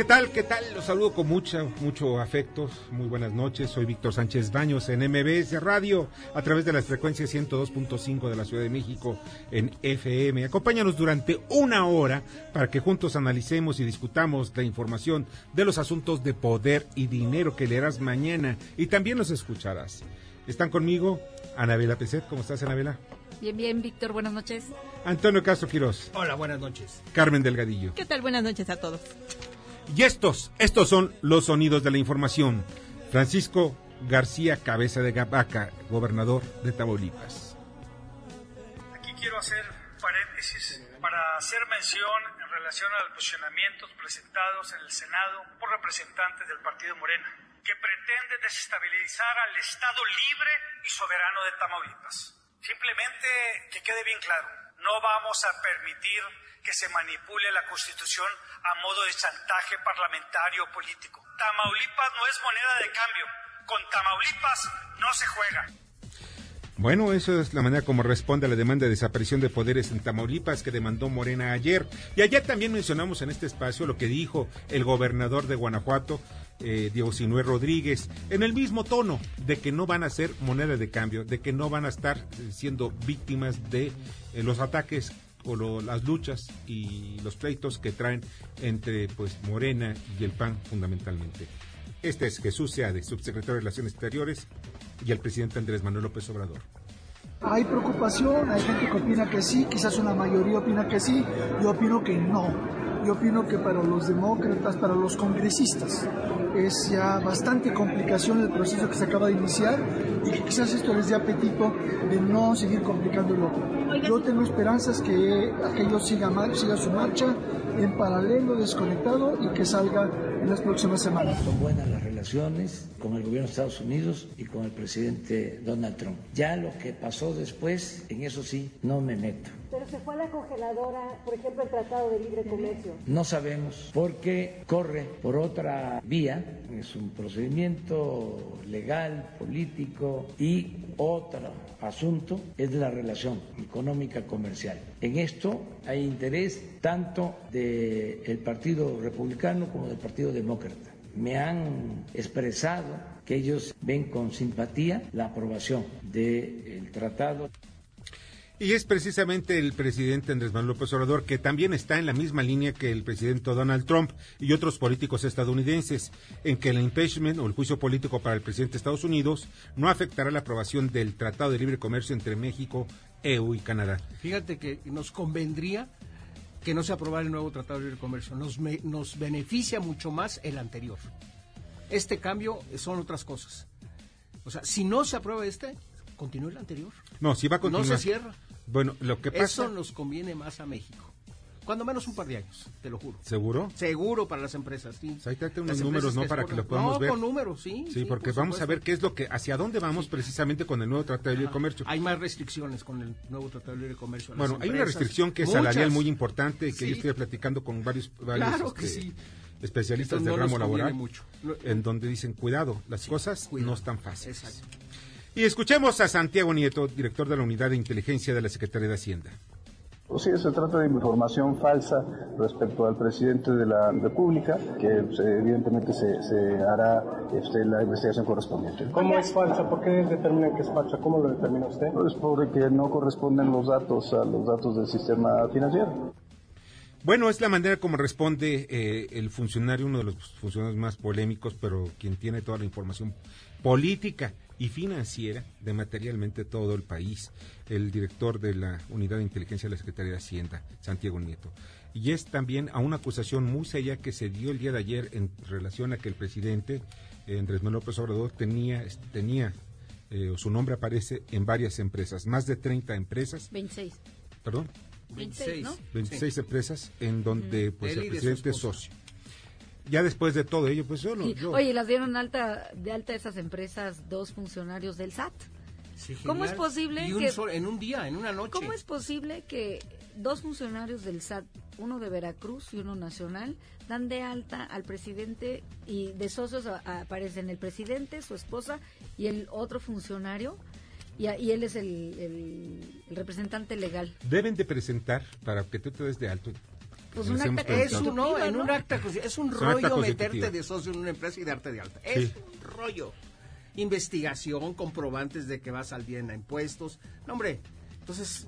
¿Qué tal? ¿Qué tal? Los saludo con mucho, mucho afecto. Muy buenas noches. Soy Víctor Sánchez Baños en MBS Radio a través de las frecuencias 102.5 de la Ciudad de México en FM. Acompáñanos durante una hora para que juntos analicemos y discutamos la información de los asuntos de poder y dinero que leerás mañana y también los escucharás. Están conmigo Anabela Peset. ¿Cómo estás, Anabela? Bien, bien, Víctor, buenas noches. Antonio Castro Quirós. Hola, buenas noches. Carmen Delgadillo. ¿Qué tal? Buenas noches a todos. Y estos, estos son los sonidos de la información. Francisco García Cabeza de Gabaca, gobernador de Tamaulipas. Aquí quiero hacer paréntesis para hacer mención en relación a los posicionamientos presentados en el Senado por representantes del Partido Morena, que pretende desestabilizar al Estado libre y soberano de Tamaulipas. Simplemente que quede bien claro, no vamos a permitir que se manipule la Constitución a modo de chantaje parlamentario político. Tamaulipas no es moneda de cambio. Con Tamaulipas no se juega. Bueno, eso es la manera como responde a la demanda de desaparición de poderes en Tamaulipas que demandó Morena ayer. Y ayer también mencionamos en este espacio lo que dijo el gobernador de Guanajuato, eh, Diego Sinué Rodríguez, en el mismo tono de que no van a ser moneda de cambio, de que no van a estar eh, siendo víctimas de eh, los ataques o las luchas y los pleitos que traen entre pues Morena y el PAN fundamentalmente. Este es Jesús Seade, subsecretario de Relaciones Exteriores, y el presidente Andrés Manuel López Obrador. Hay preocupación, hay gente que opina que sí, quizás una mayoría opina que sí, yo opino que no. Yo opino que para los demócratas, para los congresistas, es ya bastante complicación el proceso que se acaba de iniciar y que quizás esto les dé apetito de no seguir complicándolo. Yo tengo esperanzas que aquello siga, siga su marcha en paralelo, desconectado y que salga en las próximas semanas. Son buenas las relaciones con el gobierno de Estados Unidos y con el presidente Donald Trump. Ya lo que pasó después, en eso sí, no me meto. Pero se fue a la congeladora, por ejemplo, el Tratado de Libre Comercio. No sabemos porque corre por otra vía, es un procedimiento legal, político y otro asunto es la relación económica comercial. En esto hay interés tanto del Partido Republicano como del Partido Demócrata. Me han expresado que ellos ven con simpatía la aprobación del tratado. Y es precisamente el presidente Andrés Manuel López Obrador que también está en la misma línea que el presidente Donald Trump y otros políticos estadounidenses, en que el impeachment o el juicio político para el presidente de Estados Unidos no afectará la aprobación del Tratado de Libre Comercio entre México, EU y Canadá. Fíjate que nos convendría que no se aprobara el nuevo Tratado de Libre Comercio. Nos, me, nos beneficia mucho más el anterior. Este cambio son otras cosas. O sea, si no se aprueba este, continúa el anterior. No, si va a continuar. No se cierra. Bueno, lo que pasa... Eso nos conviene más a México. Cuando menos un par de años, te lo juro. ¿Seguro? Seguro para las empresas, sí. Ahí trate unos números, ¿no? Para que lo podamos no, ver. con números, sí. Sí, porque vamos a ver qué es lo que, hacia dónde vamos sí. precisamente con el nuevo Tratado de Libre Comercio. Hay más restricciones con el nuevo Tratado de Libre Comercio. Bueno, hay una restricción que es Muchas. salarial muy importante, que sí. yo estoy platicando con varios, varios claro que este, sí. especialistas no del ramo laboral, mucho. en donde dicen, cuidado, las sí, cosas cuidado. no están fáciles. Exacto. Y escuchemos a Santiago Nieto, director de la Unidad de Inteligencia de la Secretaría de Hacienda. Pues sí, se trata de información falsa respecto al presidente de la República, que pues, evidentemente se, se hará este, la investigación correspondiente. ¿Cómo es falsa? ¿Por qué determinan que es falsa? ¿Cómo lo determina usted? Pues porque no corresponden los datos a los datos del sistema financiero. Bueno, es la manera como responde eh, el funcionario, uno de los funcionarios más polémicos, pero quien tiene toda la información política y financiera de materialmente todo el país, el director de la Unidad de Inteligencia de la Secretaría de Hacienda, Santiago Nieto. Y es también a una acusación muy seria que se dio el día de ayer en relación a que el presidente eh, Andrés Manuel López Obrador tenía, tenía eh, su nombre aparece en varias empresas, más de 30 empresas. 26. ¿Perdón? 26, ¿no? 26 empresas en donde pues Él el presidente es socio. Ya después de todo ello, pues yo no... Y- yo- Oye, las dieron alta de alta esas empresas dos funcionarios del SAT. Sí, ¿Cómo es posible Y un que- sol- en un día, en una noche. ¿Cómo es posible que dos funcionarios del SAT, uno de Veracruz y uno nacional, dan de alta al presidente y de socios a- a- aparecen el presidente, su esposa y el otro funcionario? Y, a- y él es el, el- el representante legal. Deben de presentar, para que tú te des de alto, Pues un acta Es un, no, en ¿no? un acta, consti- es un rollo meterte de socio en una empresa y darte de alta. Sí. Es un rollo. Investigación, comprobantes de que vas al día en impuestos. No, hombre, entonces,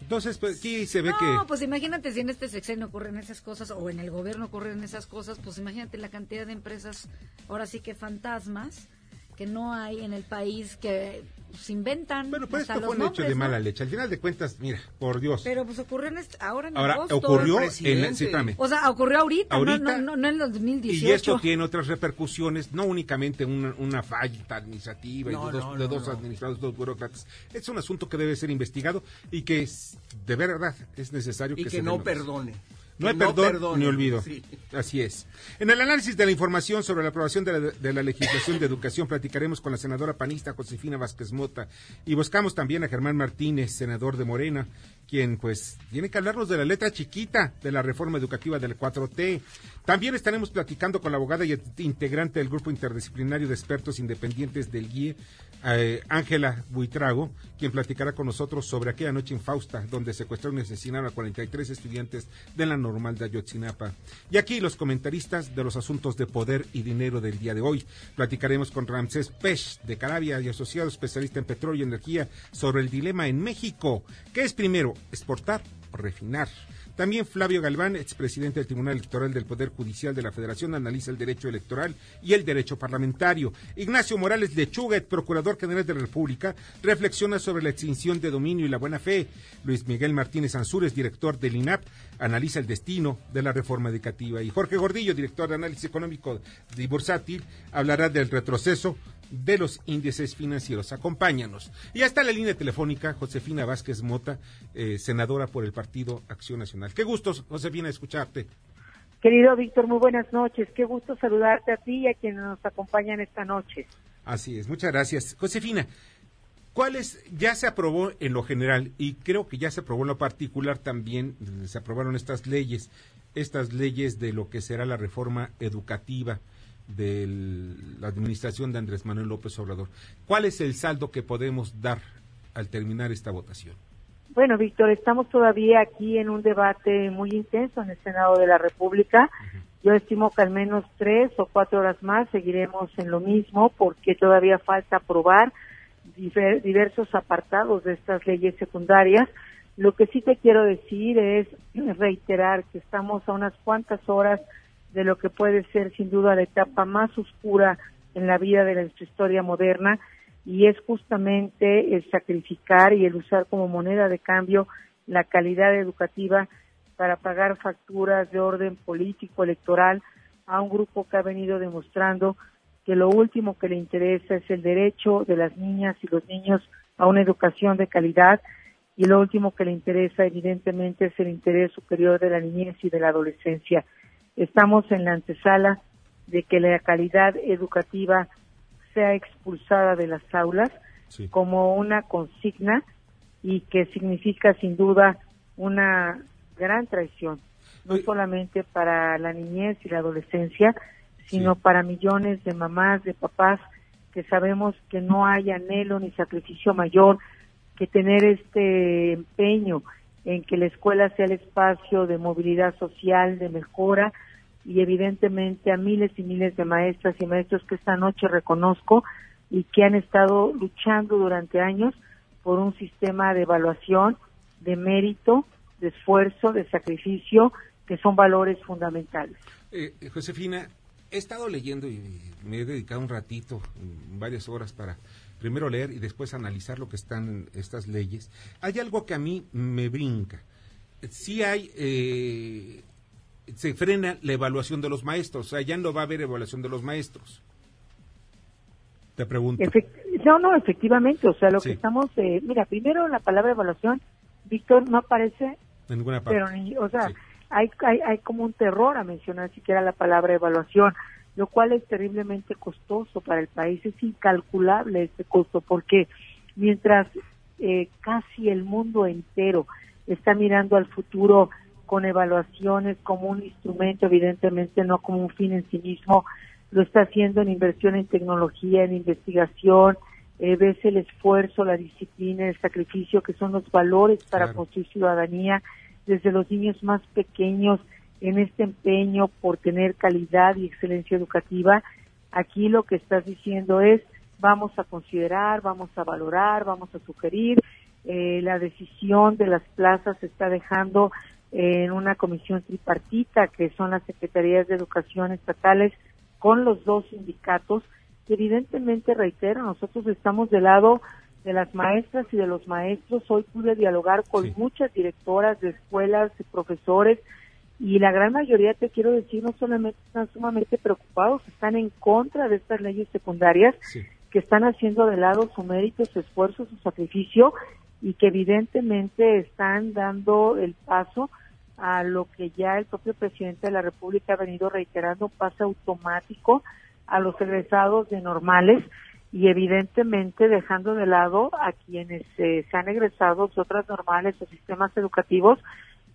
Entonces, pues, aquí se ve No, que... pues imagínate si en este sexenio ocurren esas cosas o en el gobierno ocurren esas cosas, pues imagínate la cantidad de empresas, ahora sí que fantasmas, que no hay en el país que se inventan. Bueno, pues hasta esto los fue un hecho de ¿no? mala leche. Al final de cuentas, mira, por Dios. Pero pues ocurrió en este- ahora en Ahora, agosto. ocurrió el en... presidente. sí, espérame. O sea, ocurrió ahorita, no- Ahorita, no, no, no en el 2018. Y esto tiene otras repercusiones, no únicamente una, una falla administrativa No, y de dos, no, de no, dos no. administrados, dos burócratas. Es un asunto que debe ser investigado y que es- de verdad es necesario y que, que, se no denuncie. perdone. No hay perdón perdone. ni olvido. Sí. Así es. En el análisis de la información sobre la aprobación de la, de la legislación de educación, platicaremos con la senadora panista Josefina Vázquez Mota y buscamos también a Germán Martínez, senador de Morena, quien pues tiene que hablarnos de la letra chiquita de la reforma educativa del 4T. También estaremos platicando con la abogada y integrante del grupo interdisciplinario de expertos independientes del GIE, eh, Ángela Buitrago, quien platicará con nosotros sobre aquella noche en Fausta, donde secuestraron y asesinaron a 43 estudiantes de la normal de Ayotzinapa. Y aquí los comentaristas de los asuntos de poder y dinero del día de hoy. Platicaremos con Ramsés Pech, de Carabia y asociado especialista en petróleo y energía, sobre el dilema en México. ¿Qué es primero, exportar o refinar? También Flavio Galván, expresidente del Tribunal Electoral del Poder Judicial de la Federación, analiza el derecho electoral y el derecho parlamentario. Ignacio Morales Lechuga, procurador general de la República, reflexiona sobre la extinción de dominio y la buena fe. Luis Miguel Martínez Ansúrez, director del INAP, analiza el destino de la reforma educativa. Y Jorge Gordillo, director de análisis económico de Bursátil, hablará del retroceso de los índices financieros. Acompáñanos. Y hasta la línea telefónica, Josefina Vázquez Mota, eh, senadora por el Partido Acción Nacional. Qué gusto, Josefina, escucharte. Querido Víctor, muy buenas noches. Qué gusto saludarte a ti y a quienes nos acompañan esta noche. Así es, muchas gracias. Josefina, ¿cuáles ya se aprobó en lo general y creo que ya se aprobó en lo particular también, se aprobaron estas leyes, estas leyes de lo que será la reforma educativa de la administración de Andrés Manuel López Obrador? ¿Cuál es el saldo que podemos dar al terminar esta votación? Bueno, Víctor, estamos todavía aquí en un debate muy intenso en el Senado de la República. Yo estimo que al menos tres o cuatro horas más seguiremos en lo mismo porque todavía falta aprobar diversos apartados de estas leyes secundarias. Lo que sí te quiero decir es reiterar que estamos a unas cuantas horas de lo que puede ser sin duda la etapa más oscura en la vida de nuestra historia moderna y es justamente el sacrificar y el usar como moneda de cambio la calidad educativa para pagar facturas de orden político electoral a un grupo que ha venido demostrando que lo último que le interesa es el derecho de las niñas y los niños a una educación de calidad y lo último que le interesa evidentemente es el interés superior de la niñez y de la adolescencia. Estamos en la antesala de que la calidad educativa sea expulsada de las aulas Sí. como una consigna y que significa sin duda una gran traición, no Oye. solamente para la niñez y la adolescencia, sino Sí. para millones de mamás, de papás que sabemos que no hay anhelo ni sacrificio mayor que tener este empeño en que la escuela sea el espacio de movilidad social, de mejora y evidentemente a miles y miles de maestras y maestros que esta noche reconozco y que han estado luchando durante años por un sistema de evaluación, de mérito, de esfuerzo, de sacrificio, que son valores fundamentales. Eh, eh, Josefina, he estado leyendo y me he dedicado un ratito, mm, varias horas para primero leer y después analizar lo que están estas leyes. Hay algo que a mí me brinca. Sí hay, eh, se frena la evaluación de los maestros, o sea, ya no va a haber evaluación de los maestros. Te pregunto. Efect- no, no, efectivamente, o sea, lo Sí. que estamos, eh, mira, primero la palabra evaluación, Víctor, no aparece En ninguna parte. Pero, ni- o sea, hay, hay, hay como un terror a mencionar siquiera la palabra evaluación, lo cual es terriblemente costoso para el país. Es incalculable este costo porque mientras eh, casi el mundo entero está mirando al futuro con evaluaciones como un instrumento, evidentemente no como un fin en sí mismo, lo está haciendo en inversión en tecnología, en investigación, eh, ves el esfuerzo, la disciplina, el sacrificio, que son los valores para Claro. construir ciudadanía, desde los niños más pequeños en este empeño por tener calidad y excelencia educativa. Aquí lo que estás diciendo es, vamos a considerar, vamos a valorar, vamos a sugerir. Eh, la decisión de las plazas está dejando en una comisión tripartita, que son las secretarías de educación estatales, con los dos sindicatos, que evidentemente, reitero, nosotros estamos del lado de las maestras y de los maestros. Hoy pude dialogar con muchas directoras de escuelas, de profesores, y la gran mayoría, te quiero decir, no solamente están sumamente preocupados, están en contra de estas leyes secundarias, que están haciendo de lado su mérito, su esfuerzo, su sacrificio, y que evidentemente están dando el paso a lo que ya el propio presidente de la República ha venido reiterando, un pase automático a los egresados de normales y evidentemente dejando de lado a quienes eh, se han egresado de otras normales o sistemas educativos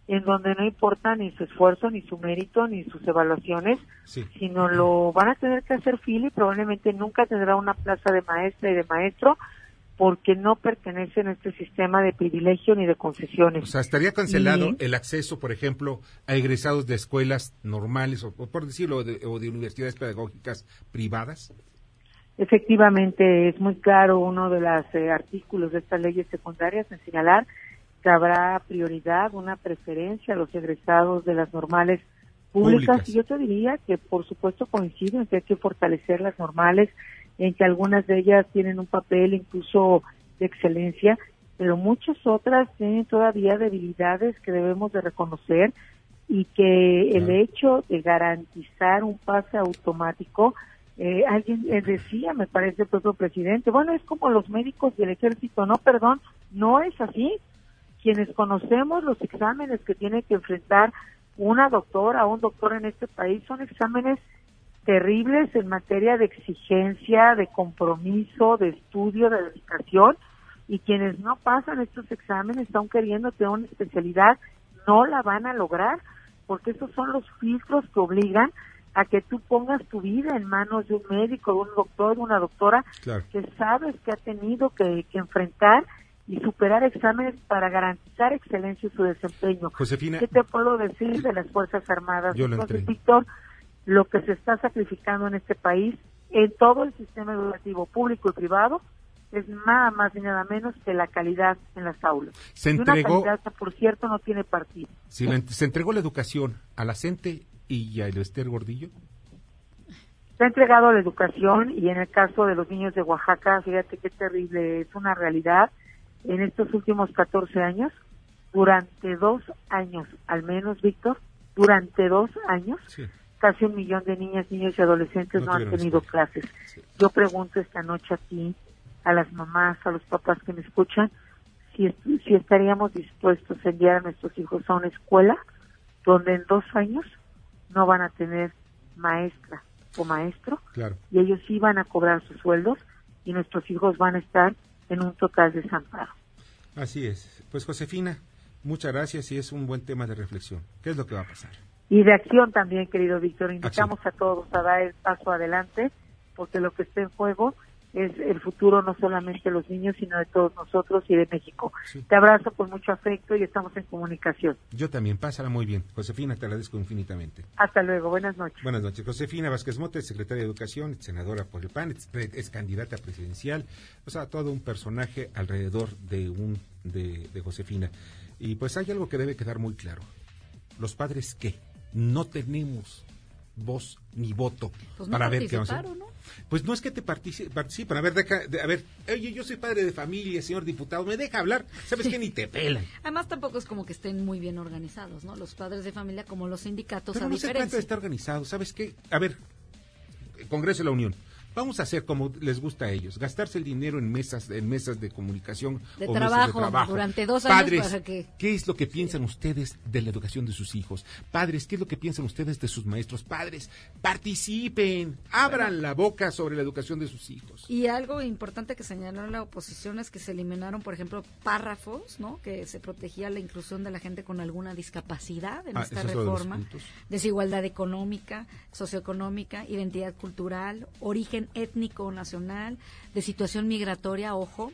en donde no importa ni su esfuerzo, ni su mérito, ni sus evaluaciones, sino lo van a tener que hacer fila y probablemente nunca tendrá una plaza de maestra y de maestro porque no pertenecen a este sistema de privilegio ni de concesiones. O sea, estaría cancelado Y- el acceso, por ejemplo, a egresados de escuelas normales o, por decirlo, de, o de universidades pedagógicas privadas. Efectivamente, es muy claro uno de los artículos de estas leyes secundarias en señalar que habrá prioridad, una preferencia a los egresados de las normales públicas. Públicas. Y yo te diría que, por supuesto, coincido en que hay que fortalecer las normales, en que algunas de ellas tienen un papel incluso de excelencia, pero muchas otras tienen todavía debilidades que debemos de reconocer y que el hecho de garantizar un pase automático, eh, alguien eh, decía, me parece el propio presidente, bueno, es como los médicos y el ejército, no, perdón, no es así. Quienes conocemos los exámenes que tiene que enfrentar una doctora o un doctor en este país son exámenes terribles en materia de exigencia, de compromiso, de estudio, de dedicación, y quienes no pasan estos exámenes, están queriendo tener una especialidad, no la van a lograr, porque esos son los filtros que obligan a que tú pongas tu vida en manos de un médico, de un doctor, de una doctora Claro. que sabes que ha tenido que, que enfrentar y superar exámenes para garantizar excelencia en su desempeño. Josefina. ¿Qué te puedo decir de las Fuerzas Armadas? Yo Entonces. Víctor, lo que se está sacrificando en este país, en todo el sistema educativo público y privado, es nada más y nada menos que la calidad en las aulas. Se Y una entregó- calidad que, por cierto, no tiene partido. Si la- se entregó la educación a la CENTE y a Esther Gordillo. Se ha entregado la educación y en el caso de los niños de Oaxaca, fíjate qué terrible, es una realidad. En estos últimos 14 años, durante dos años, al menos, Víctor, durante dos años, casi un millón de niñas, niños y adolescentes No no, han tenido clases. Yo pregunto esta noche a ti, a las mamás, a los papás que me escuchan, si, si estaríamos dispuestos a enviar a nuestros hijos a una escuela donde en dos años no van a tener maestra o maestro Claro. y ellos sí van a cobrar sus sueldos y nuestros hijos van a estar en un total desamparo. Así es. Pues Josefina, muchas gracias y es un buen tema de reflexión. ¿Qué es lo que va a pasar? Y de acción también, querido Víctor, invitamos a todos a dar el paso adelante porque lo que está en juego es el futuro no solamente de los niños, sino de todos nosotros y de México. Te abrazo con mucho afecto y estamos en comunicación. Yo también, pásala muy bien. Josefina, te agradezco infinitamente. Hasta luego, buenas noches. Buenas noches. Josefina Vázquez Motes, secretaria de Educación, senadora por el PAN, es, es candidata presidencial, o sea, todo un personaje alrededor de, un, de, de Josefina. Y pues hay algo que debe quedar muy claro. Los padres, ¿qué? No tenemos voz ni voto Pues no para ver qué vamos a hacer. ¿no? Pues no es que te partici- participan. A ver, deja, de- a ver, oye, yo soy padre de familia, señor diputado, me deja hablar. ¿Sabes qué? Ni te pelan. Además, tampoco es como que estén muy bien organizados, ¿no? Los padres de familia, como los sindicatos, Pero a no se trata de estar organizado. ¿Sabes qué? A ver, Congreso de la Unión. Vamos a hacer como les gusta a ellos, gastarse el dinero en mesas, en mesas de comunicación De o mesas trabajo, de trabajo. durante dos años Padres, para que- ¿qué es lo que piensan ustedes de la educación de sus hijos? Padres, ¿qué es lo que piensan ustedes de sus maestros? Padres, participen, abran la boca sobre la educación de sus hijos. Y algo importante que señaló la oposición es que se eliminaron, por ejemplo, párrafos, ¿no? Que se protegía la inclusión de la gente con alguna discapacidad en Ah, esta de reforma. Desigualdad económica, socioeconómica, identidad cultural, origen étnico o nacional, de situación migratoria, ojo.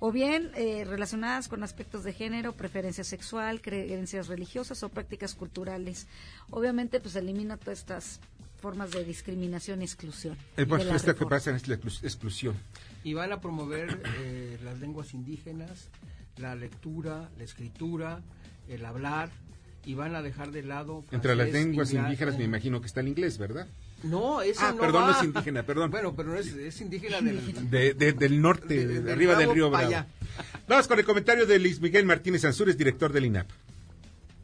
O bien eh, relacionadas con aspectos de género, preferencia sexual, creencias religiosas o prácticas culturales. Obviamente, pues elimina todas estas formas de discriminación y exclusión. Eh, pues, la esto que pasa es la exclu- exclusión. Y van a promover eh, las lenguas indígenas, la lectura, la escritura, el hablar, y van a dejar de lado... Entre las lenguas inglés, indígenas me imagino que está el inglés, ¿verdad? No, esa Ah, no perdón, va. no es indígena, perdón. Bueno, pero no es, es indígena del... De- de- del norte, De- de, arriba del río Bravo. allá. Vamos con el comentario de Luis Miguel Martínez Ansúrez, director del INAP.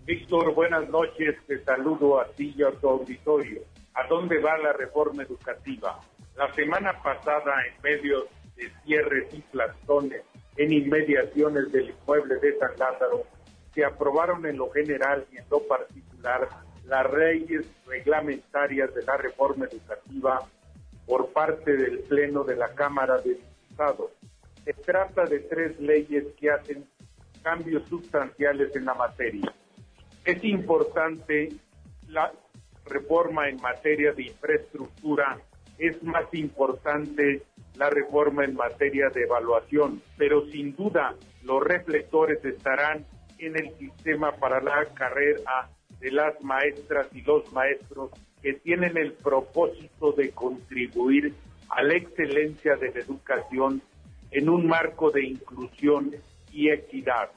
Víctor, buenas noches. Te saludo a ti y a tu auditorio. ¿A dónde va la reforma educativa? La semana pasada, en medio de cierres y plastones en inmediaciones del inmueble de San Lázaro, se aprobaron en lo general y en lo particular las leyes reglamentarias de la reforma educativa por parte del Pleno de la Cámara de Diputados. Se trata de tres leyes que hacen cambios sustanciales en la materia. Es importante la reforma en materia de infraestructura, es más importante la reforma en materia de evaluación, pero sin duda los reflectores estarán en el sistema para la carrera de las maestras y los maestros que tienen el propósito de contribuir a la excelencia de la educación en un marco de inclusión y equidad.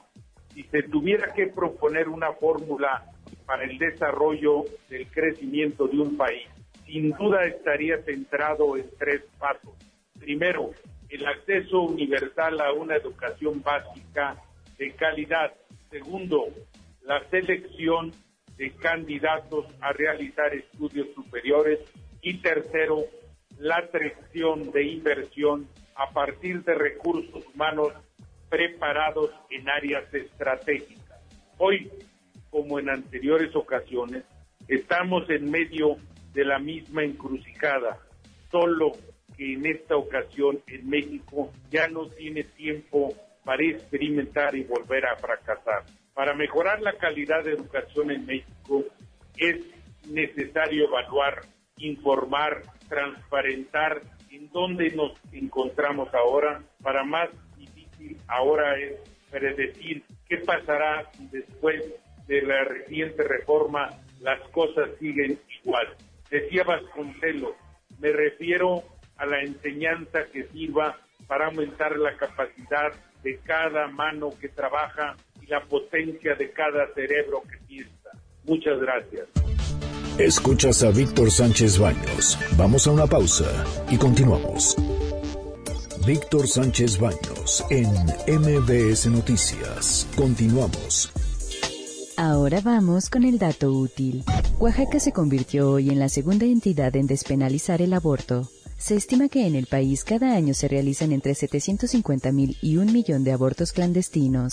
Si se tuviera que proponer una fórmula para el desarrollo del crecimiento de un país, sin duda estaría centrado en tres pasos. Primero, el acceso universal a una educación básica de calidad. Segundo, la selección de candidatos a realizar estudios superiores. Y tercero, la atracción de inversión a partir de recursos humanos preparados en áreas estratégicas. Hoy, como en anteriores ocasiones, estamos en medio de la misma encrucijada, solo que en esta ocasión en México ya no tiene tiempo para experimentar y volver a fracasar. Para mejorar la calidad de educación en México es necesario evaluar, informar, transparentar en dónde nos encontramos ahora. Para más difícil ahora es predecir qué pasará después de la reciente reforma las cosas siguen igual. Decía Vasconcelos, me refiero a la enseñanza que sirva para aumentar la capacidad de cada mano que trabaja y la potencia de cada cerebro que piensa. Muchas gracias. Escuchas a Víctor Sánchez Baños. Vamos a una pausa y continuamos. Víctor Sánchez Baños en MBS Noticias. Continuamos. Ahora vamos con el dato útil. Oaxaca se convirtió hoy en la segunda entidad en despenalizar el aborto. Se estima que en el país cada año se realizan entre 750 mil y un millón de abortos clandestinos.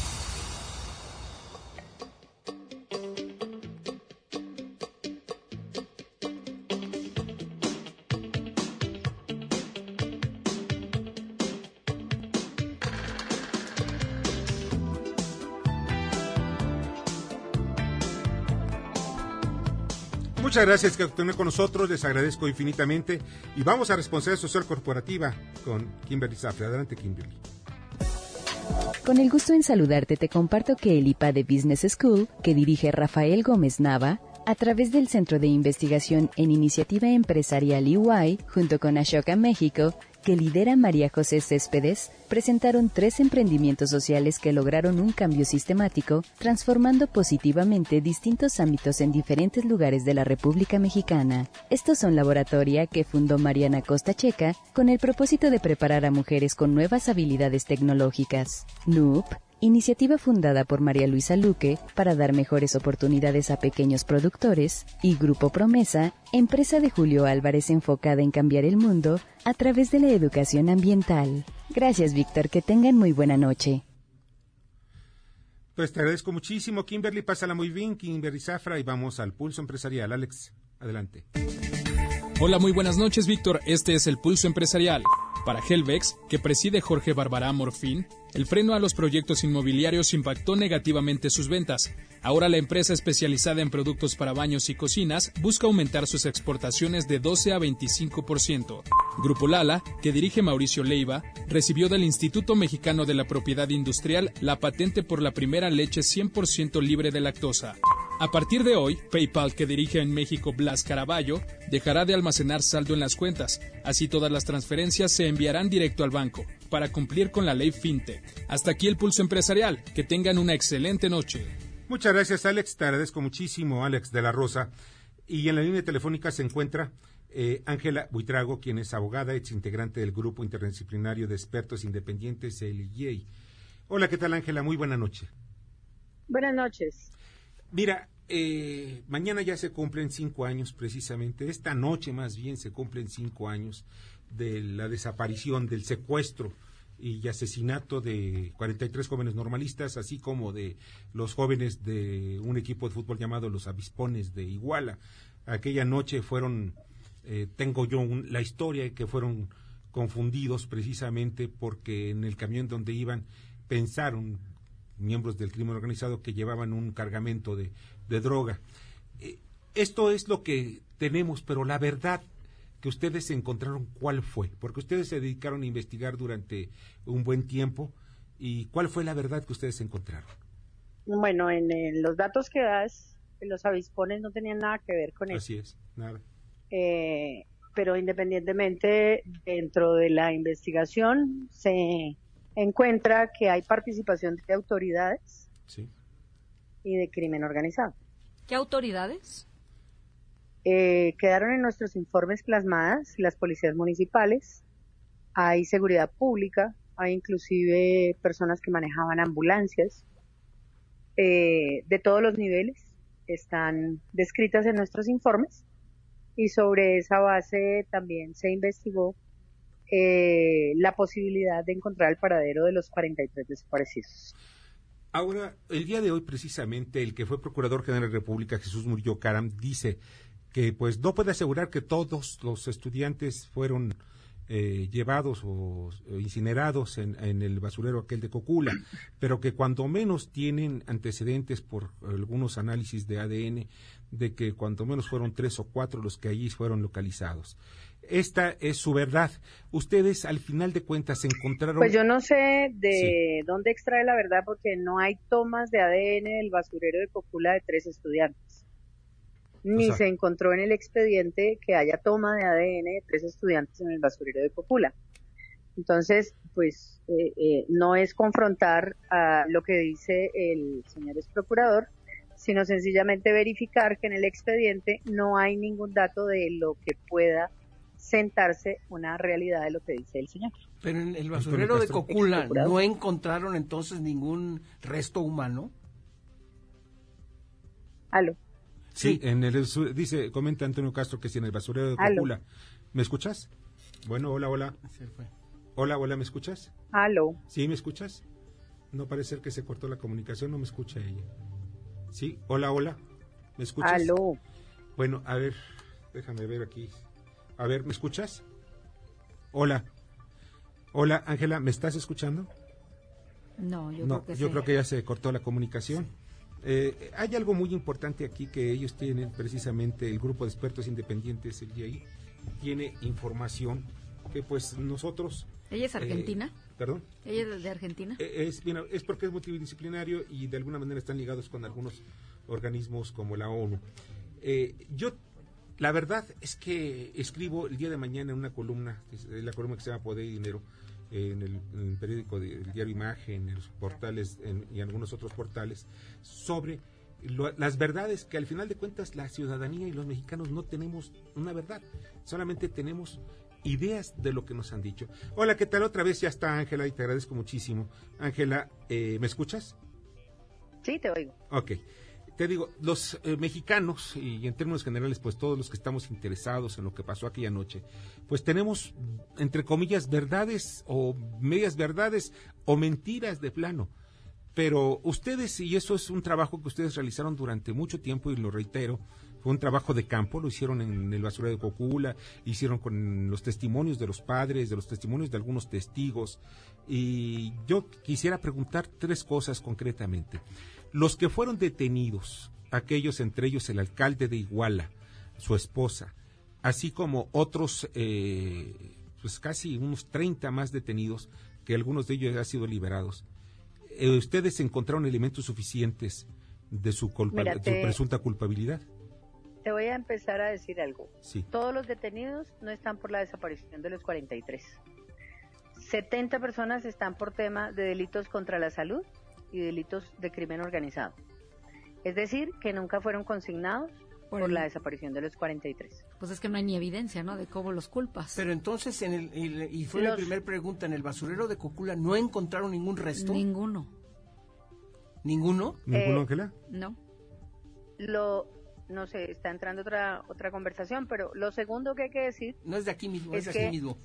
Muchas gracias que estén con nosotros, les agradezco infinitamente y vamos a responsabilidad social corporativa con Kimberly Zafre. Adelante, Kimberly. Con el gusto en saludarte, te comparto que el IPA de Business School, que dirige Rafael Gómez Nava, A través del Centro de Investigación en Iniciativa Empresarial EY, junto con Ashoka México, que lidera María José Céspedes, presentaron tres emprendimientos sociales que lograron un cambio sistemático, transformando positivamente distintos ámbitos en diferentes lugares de la República Mexicana. Estos son Laboratoria, que fundó Mariana Costa Checa, con el propósito de preparar a mujeres con nuevas habilidades tecnológicas. NUP, iniciativa fundada por María Luisa Luque para dar mejores oportunidades a pequeños productores, y Grupo Promesa, empresa de Julio Álvarez enfocada en cambiar el mundo a través de la educación ambiental. Gracias, Víctor, que tengan muy buena noche. Pues te agradezco muchísimo, Kimberly, pásala muy bien, Kimberly Zafra, y vamos al pulso empresarial. Alex, adelante. Hola, muy buenas noches, Víctor. Este es el pulso empresarial. Para Helvex, que preside Jorge Barbará Morfín, el freno a los proyectos inmobiliarios impactó negativamente sus ventas. Ahora la empresa especializada en productos para baños y cocinas busca aumentar sus exportaciones de 12 a 25%. Grupo Lala, que dirige Mauricio Leiva, recibió del Instituto Mexicano de la Propiedad Industrial la patente por la primera leche 100% libre de lactosa. A partir de hoy, PayPal, que dirige en México Blas Caraballo, dejará de almacenar saldo en las cuentas. Así todas las transferencias se enviarán directo al banco, para cumplir con la ley FinTech. Hasta aquí el pulso empresarial. Que tengan una excelente noche. Muchas gracias, Alex. Te agradezco muchísimo, Alex de la Rosa. Y en la línea telefónica se encuentra eh, Ángela Buitrago, quien es abogada, ex integrante del Grupo Interdisciplinario de Expertos Independientes, el IEI. Hola, ¿qué tal, Ángela? Muy buena noche. Buenas noches. Mira, eh, mañana ya se cumplen cinco años precisamente, esta noche más bien se cumplen cinco años de la desaparición, del secuestro y asesinato de 43 jóvenes normalistas, así como de los jóvenes de un equipo de fútbol llamado los Avispones de Iguala. Aquella noche fueron, eh, tengo yo la historia de que fueron confundidos precisamente porque en el camión donde iban pensaron miembros del crimen organizado que llevaban un cargamento de, droga. Eh, esto es lo que tenemos, pero la verdad que ustedes encontraron, ¿cuál fue? Porque ustedes se dedicaron a investigar durante un buen tiempo y ¿cuál fue la verdad que ustedes encontraron? Bueno, en, los datos que das, los avispones no tenían nada que ver con eso. Así es, nada. Eh, pero independientemente, dentro de la investigación se encuentra que hay participación de autoridades y de crimen organizado. ¿Qué autoridades? Eh, quedaron en nuestros informes plasmadas las policías municipales, hay seguridad pública, hay inclusive personas que manejaban ambulancias eh, de todos los niveles, están descritas en nuestros informes y sobre esa base también se investigó eh, la posibilidad de encontrar el paradero de los 43 desaparecidos. Ahora, el día de hoy precisamente el que fue Procurador General de la República, Jesús Murillo Caram, dice que pues no puede asegurar que todos los estudiantes fueron eh, llevados o, incinerados en, en, el basurero aquel de Cocula, pero que cuando menos tienen antecedentes por algunos análisis de ADN de que cuando menos fueron tres o cuatro los que allí fueron localizados. Esta es su verdad. Ustedes, al final de cuentas, encontraron. Pues yo no sé de dónde extrae la verdad, porque no hay tomas de ADN del basurero de Copula de tres estudiantes. Ni se encontró en el expediente que haya toma de ADN de tres estudiantes en el basurero de Copula. Entonces, pues eh, eh, no es confrontar a lo que dice el señor ex procurador, sino sencillamente verificar que en el expediente no hay ningún dato de lo que pueda sentarse una realidad de lo que dice el señor. Pero en el basurero de Cocula no encontraron entonces ningún resto humano. Aló. Sí, en el dice comenta Antonio Castro que si en el basurero de Cocula. ¿Me escuchas? Bueno, hola, hola. Hola, hola, ¿me escuchas? Aló. ¿Sí, me escuchas? No parece ser que se cortó la comunicación, no me escucha ella. Sí, hola, hola. ¿Me escuchas? Aló. Bueno, a ver, déjame ver aquí. A ver, ¿me escuchas? Hola. Hola, Ángela, ¿me estás escuchando? No, yo creo que yo creo que ya se cortó la comunicación. Eh, hay algo muy importante aquí que ellos tienen, precisamente el grupo de expertos independientes, el GIAI, tiene información que pues nosotros... ¿Ella es argentina? Eh, ¿Perdón? ¿Ella es de Argentina? Eh, es, es porque es multidisciplinario y de alguna manera están ligados con algunos organismos como la ONU. Eh, yo, la verdad es que escribo el día de mañana en una columna, la columna que se llama Poder y Dinero, en el, periódico del diario Imagen, en los portales y algunos otros portales, sobre las verdades que al final de cuentas la ciudadanía y los mexicanos no tenemos una verdad, solamente tenemos ideas de lo que nos han dicho. Hola, ¿qué tal? Otra vez ya está Ángela y te agradezco muchísimo. Ángela, eh, ¿me escuchas? Sí, te oigo. Ok. Te digo, los eh, mexicanos, y en términos generales, pues todos los que estamos interesados en lo que pasó aquella noche, pues tenemos, entre comillas, verdades o medias verdades o mentiras de plano. Pero ustedes, y eso es un trabajo que ustedes realizaron durante mucho tiempo, y lo reitero, fue un trabajo de campo, lo hicieron en el basurero de Cocula, hicieron con los testimonios de los padres, de los testimonios de algunos testigos. Y yo quisiera preguntar tres cosas concretamente. Los que fueron detenidos, aquellos entre ellos el alcalde de Iguala, su esposa, así como otros, eh, pues casi unos 30 más detenidos, que algunos de ellos han sido liberados. Eh, ¿Ustedes encontraron elementos suficientes de su, de su presunta culpabilidad? Te voy a empezar a decir algo. Todos los detenidos no están por la desaparición de los 43. 70 personas están por tema de delitos contra la salud y delitos de crimen organizado. Es decir, que nunca fueron consignados por, la desaparición de los 43. Pues es que no hay ni evidencia, ¿no? De cómo los culpas. Pero entonces, en el, y fue la primera pregunta, ¿en el basurero de Cocula no encontraron ningún resto? Ninguno. ¿Ninguno? ¿Ninguno, eh, Ángela? no. Lo, no sé, está entrando otra otra conversación, pero lo segundo que hay que decir... No es de aquí mismo, es, de aquí mismo.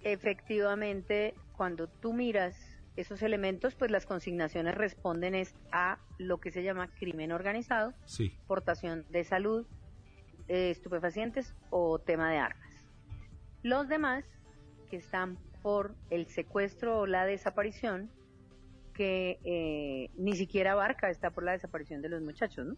Efectivamente, cuando tú miras esos elementos, pues las consignaciones responden es a lo que se llama crimen organizado, portación de salud, eh, estupefacientes o tema de armas. Los demás, que están por el secuestro o la desaparición, que eh, ni siquiera abarca, está por la desaparición de los muchachos, ¿no?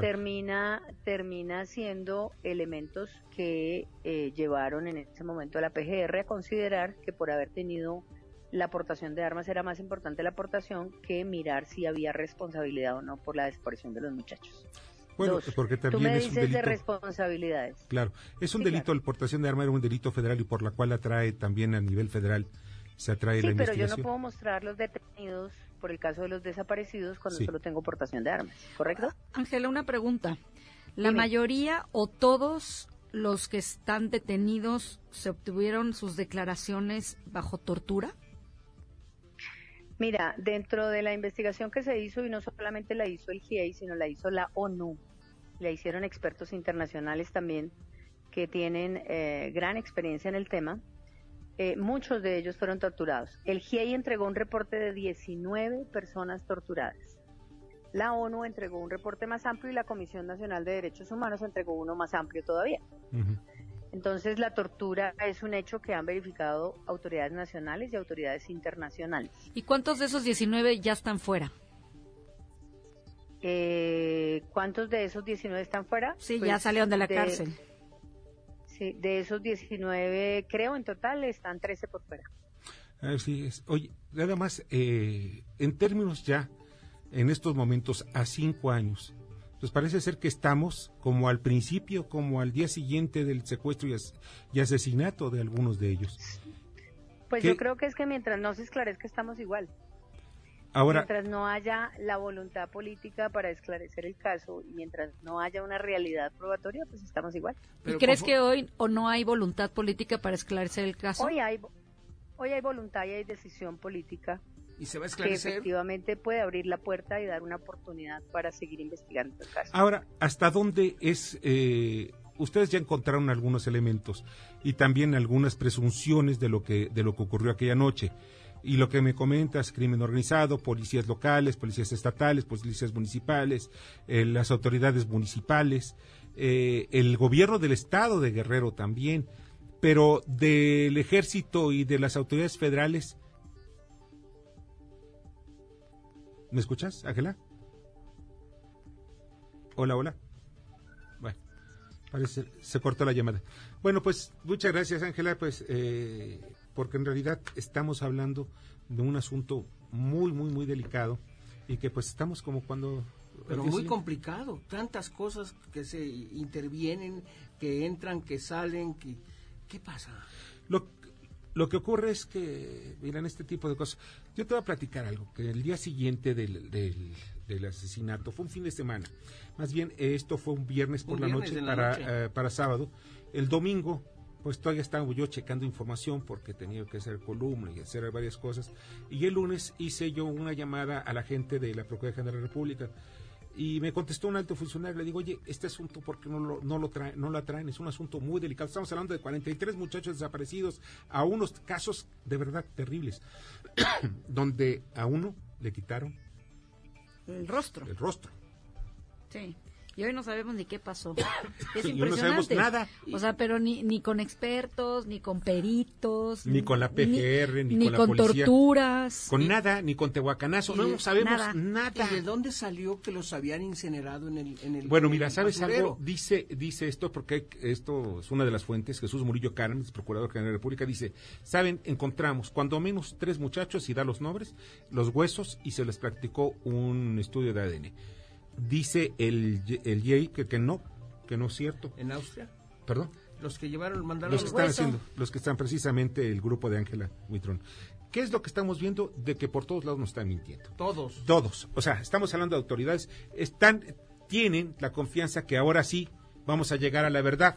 termina, termina siendo elementos que eh, llevaron en ese momento a la PGR a considerar que por haber tenido la aportación de armas era más importante la aportación que mirar si había responsabilidad o no por la desaparición de los muchachos. Bueno, porque también tú me es un delito. de responsabilidades. Claro, es un delito, la aportación de armas era un delito federal y por la cual atrae también a nivel federal, se atrae sí, la pero yo no puedo mostrar los detenidos por el caso de los desaparecidos cuando solo tengo portación de armas, ¿correcto? Ángela, una pregunta. ¿La mayoría o todos los que están detenidos se obtuvieron sus declaraciones bajo tortura? Mira, dentro de la investigación que se hizo, y no solamente la hizo el GIEI, sino la hizo la ONU, la hicieron expertos internacionales también que tienen eh, gran experiencia en el tema, eh, muchos de ellos fueron torturados. El GIEI entregó un reporte de 19 personas torturadas. La ONU entregó un reporte más amplio y la Comisión Nacional de Derechos Humanos entregó uno más amplio todavía. Entonces, la tortura es un hecho que han verificado autoridades nacionales y autoridades internacionales. ¿Y cuántos de esos 19 ya están fuera? Eh, ¿Cuántos de esos 19 están fuera? Sí, ya pues, salieron de la cárcel de esos 19, creo en total, están 13 por fuera. Así es. Oye, nada más, eh, en términos ya, en estos momentos, a cinco años, pues parece ser que estamos como al principio, como al día siguiente del secuestro y, asesinato de algunos de ellos. Pues yo creo que es que mientras no se esclarezca estamos igual. mientras no haya la voluntad política para esclarecer el caso y mientras no haya una realidad probatoria, pues estamos igual. ¿Y crees que hoy o no hay voluntad política para esclarecer el caso? Hoy hay, hoy hay voluntad y hay decisión política. ¿Y se va a esclarecer? Que efectivamente puede abrir la puerta y dar una oportunidad para seguir investigando el caso. Ahora, ¿hasta dónde es... Eh, ustedes ya encontraron algunos elementos y también algunas presunciones de lo que, de lo que ocurrió aquella noche y lo que me comentas, crimen organizado, policías locales, policías estatales, policías municipales, eh, las autoridades municipales, eh, el gobierno del estado de Guerrero también, pero del ejército y de las autoridades federales. ¿Me escuchas, Ángela? Hola, hola. Bueno, parece se cortó la llamada. Bueno, pues muchas gracias, Ángela. Pues eh, porque en realidad estamos hablando de un asunto muy, muy, muy delicado y que pues estamos como cuando Pero muy complicado, tantas cosas que se intervienen, que entran, que salen, que ¿qué pasa? Lo, lo que ocurre es que, miran, este tipo de cosas. Yo te voy a platicar algo, que el día siguiente del, del, asesinato fue un fin de semana. Más bien, esto fue un viernes por la noche, para, eh, para sábado. El domingo, pues todavía estaba yo checando información porque tenía que hacer columna y hacer varias cosas. Y el lunes hice yo una llamada a la gente de la Procuraduría General de la República y me contestó un alto funcionario, le digo, oye, este asunto, ¿por qué no lo, no lo, traen, no lo traen? Es un asunto muy delicado. Estamos hablando de 43 muchachos desaparecidos, a unos casos de verdad terribles, donde a uno le quitaron el rostro. El rostro. Sí. Y hoy no sabemos ni qué pasó. Es impresionante. no sabemos nada. O sea, pero ni, ni con expertos, ni con peritos. Ni con la PGR, ni, con, con torturas. Con nada, ni con Tehuacanazo. No sabemos nada. ¿Y de dónde salió que los habían incinerado en el en el Bueno, mira, ¿sabes algo? Dice dice esto, porque esto es una de las fuentes, Jesús Murillo Cármenes, Procurador General de la República, dice, ¿saben? Encontramos cuando menos tres muchachos y da los nombres, los huesos y se les practicó un estudio de ADN dice el, el Yei que, que no, que no es cierto. ¿En Austria? ¿Perdón? Los que llevaron, mandaron los que están haciendo, los que están precisamente el grupo de Ángela Huitrón. ¿Qué es lo que estamos viendo? De que por todos lados nos están mintiendo. Todos. Todos. O sea, estamos hablando de autoridades. Están, tienen la confianza que ahora sí vamos a llegar a la verdad.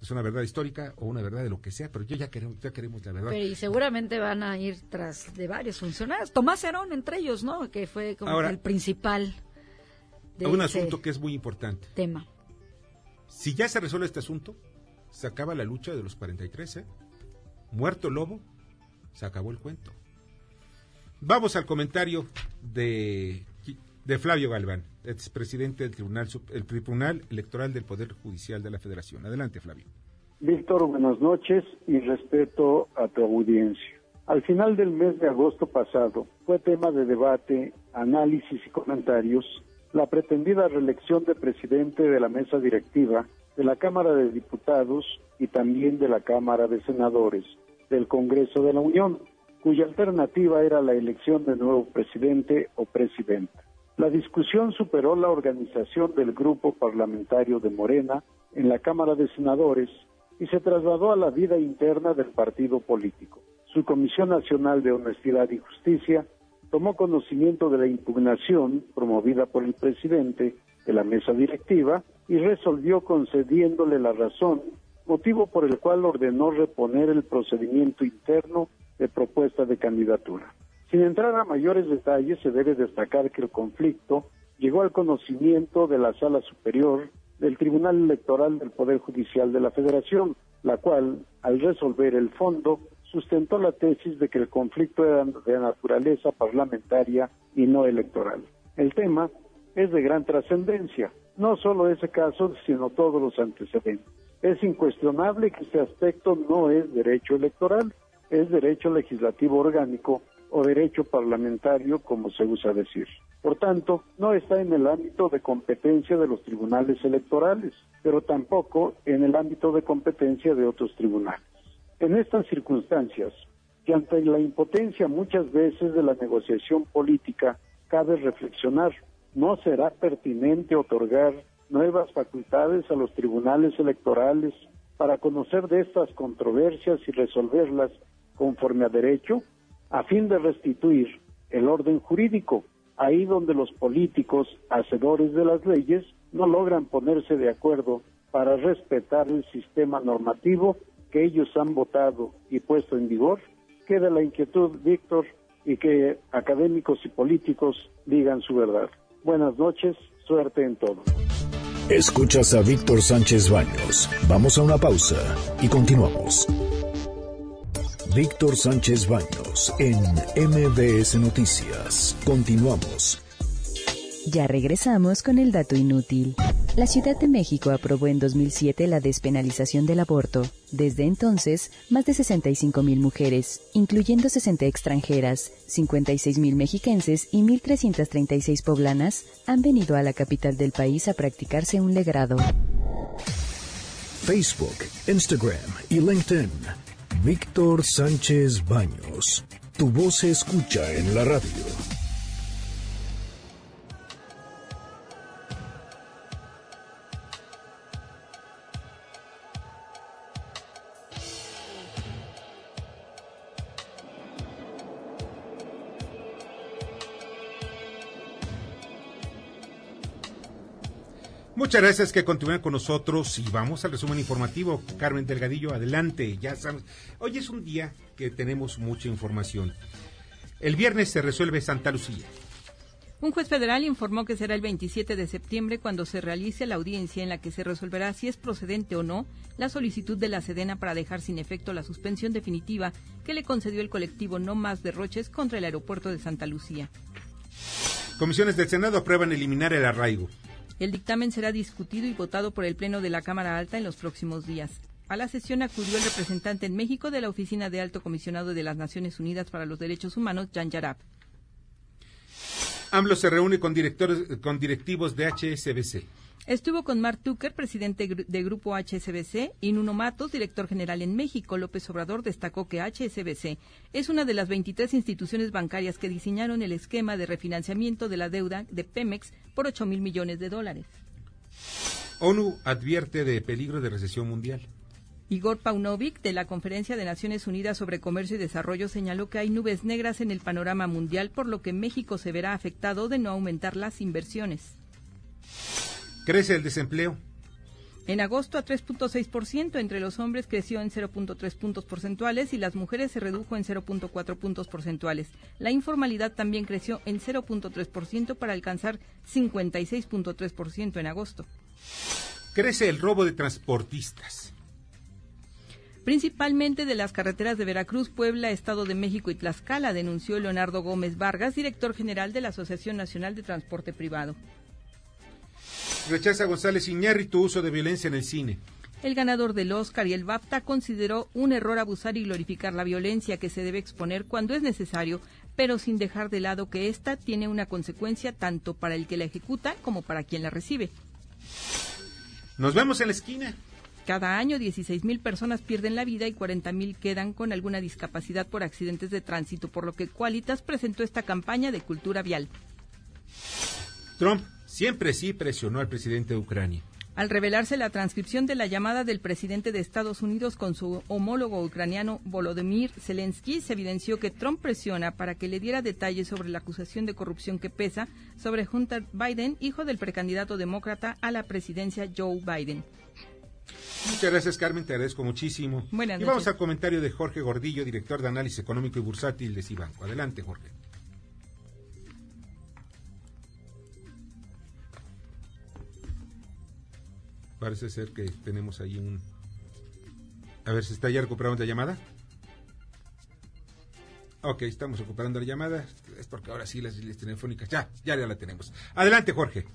Es una verdad histórica o una verdad de lo que sea, pero yo ya queremos, ya queremos la verdad. y seguramente van a ir tras de varios funcionarios. Tomás Herón entre ellos, ¿no? Que fue como el principal un asunto que es muy importante. Tema. Si ya se resuelve este asunto, se acaba la lucha de los 43, ¿eh? Muerto el lobo, se acabó el cuento. Vamos al comentario de, de Flavio Galván, expresidente del Tribunal, el Tribunal Electoral del Poder Judicial de la Federación. Adelante, Flavio. Víctor, buenas noches y respeto a tu audiencia. Al final del mes de agosto pasado fue tema de debate, análisis y comentarios la pretendida reelección de presidente de la mesa directiva de la Cámara de Diputados y también de la Cámara de Senadores del Congreso de la Unión, cuya alternativa era la elección de nuevo presidente o presidenta. La discusión superó la organización del grupo parlamentario de Morena en la Cámara de Senadores y se trasladó a la vida interna del partido político. Su Comisión Nacional de Honestidad y Justicia tomó conocimiento de la impugnación promovida por el presidente de la mesa directiva y resolvió concediéndole la razón, motivo por el cual ordenó reponer el procedimiento interno de propuesta de candidatura. Sin entrar a mayores detalles, se debe destacar que el conflicto llegó al conocimiento de la Sala Superior del Tribunal Electoral del Poder Judicial de la Federación, la cual, al resolver el fondo, sustentó la tesis de que el conflicto era de naturaleza parlamentaria y no electoral. El tema es de gran trascendencia, no solo ese caso, sino todos los antecedentes. Es incuestionable que este aspecto no es derecho electoral, es derecho legislativo orgánico o derecho parlamentario, como se usa decir. Por tanto, no está en el ámbito de competencia de los tribunales electorales, pero tampoco en el ámbito de competencia de otros tribunales. En estas circunstancias, que ante la impotencia muchas veces de la negociación política, cabe reflexionar, ¿no será pertinente otorgar nuevas facultades a los tribunales electorales para conocer de estas controversias y resolverlas conforme a derecho, a fin de restituir el orden jurídico, ahí donde los políticos, hacedores de las leyes, no logran ponerse de acuerdo para respetar el sistema normativo que ellos han votado y puesto en vigor, queda la inquietud, Víctor, y que académicos y políticos digan su verdad. Buenas noches, suerte en todo. Escuchas a Víctor Sánchez Baños. Vamos a una pausa y continuamos. Víctor Sánchez Baños en MBS Noticias. Continuamos. Ya regresamos con el dato inútil. La Ciudad de México aprobó en 2007 la despenalización del aborto. Desde entonces, más de 65.000 mujeres, incluyendo 60 extranjeras, 56.000 mexiquenses y 1.336 poblanas, han venido a la capital del país a practicarse un legrado. Facebook, Instagram y LinkedIn. Víctor Sánchez Baños. Tu voz se escucha en la radio. Muchas gracias que continúen con nosotros y vamos al resumen informativo. Carmen Delgadillo, adelante. Ya sabes, hoy es un día que tenemos mucha información. El viernes se resuelve Santa Lucía. Un juez federal informó que será el 27 de septiembre cuando se realice la audiencia en la que se resolverá si es procedente o no la solicitud de la Sedena para dejar sin efecto la suspensión definitiva que le concedió el colectivo No Más Derroches contra el aeropuerto de Santa Lucía. Comisiones del Senado aprueban eliminar el arraigo. El dictamen será discutido y votado por el Pleno de la Cámara Alta en los próximos días. A la sesión acudió el representante en México de la Oficina de Alto Comisionado de las Naciones Unidas para los Derechos Humanos, Jan Yarab. AMLO se reúne con, directores, con directivos de HSBC. Estuvo con Mark Tucker, presidente de Grupo HSBC, y Nuno Matos, director general en México. López Obrador destacó que HSBC es una de las 23 instituciones bancarias que diseñaron el esquema de refinanciamiento de la deuda de Pemex por 8 mil millones de dólares. ONU advierte de peligro de recesión mundial. Igor Paunovic, de la Conferencia de Naciones Unidas sobre Comercio y Desarrollo, señaló que hay nubes negras en el panorama mundial, por lo que México se verá afectado de no aumentar las inversiones. Crece el desempleo. En agosto a 3.6%, entre los hombres creció en 0.3 puntos porcentuales y las mujeres se redujo en 0.4 puntos porcentuales. La informalidad también creció en 0.3% para alcanzar 56.3% en agosto. Crece el robo de transportistas principalmente de las carreteras de Veracruz, Puebla, Estado de México y Tlaxcala, denunció Leonardo Gómez Vargas, director general de la Asociación Nacional de Transporte Privado. Rechaza González Iñárritu uso de violencia en el cine. El ganador del Oscar y el BAFTA consideró un error abusar y glorificar la violencia que se debe exponer cuando es necesario, pero sin dejar de lado que ésta tiene una consecuencia tanto para el que la ejecuta como para quien la recibe. Nos vemos en la esquina. Cada año 16.000 personas pierden la vida y 40.000 quedan con alguna discapacidad por accidentes de tránsito, por lo que Qualitas presentó esta campaña de cultura vial. Trump siempre sí presionó al presidente de Ucrania. Al revelarse la transcripción de la llamada del presidente de Estados Unidos con su homólogo ucraniano Volodymyr Zelensky, se evidenció que Trump presiona para que le diera detalles sobre la acusación de corrupción que pesa sobre Hunter Biden, hijo del precandidato demócrata a la presidencia Joe Biden. Muchas gracias, Carmen, te agradezco muchísimo. Buenas y vamos al comentario de Jorge Gordillo, director de análisis económico y bursátil de Cibanco. Adelante, Jorge. Parece ser que tenemos ahí un... A ver, si está ya recuperando la llamada? Ok, estamos recuperando la llamada. Es porque ahora sí las líneas telefónicas. Ya, ya, ya la tenemos. Adelante, Jorge.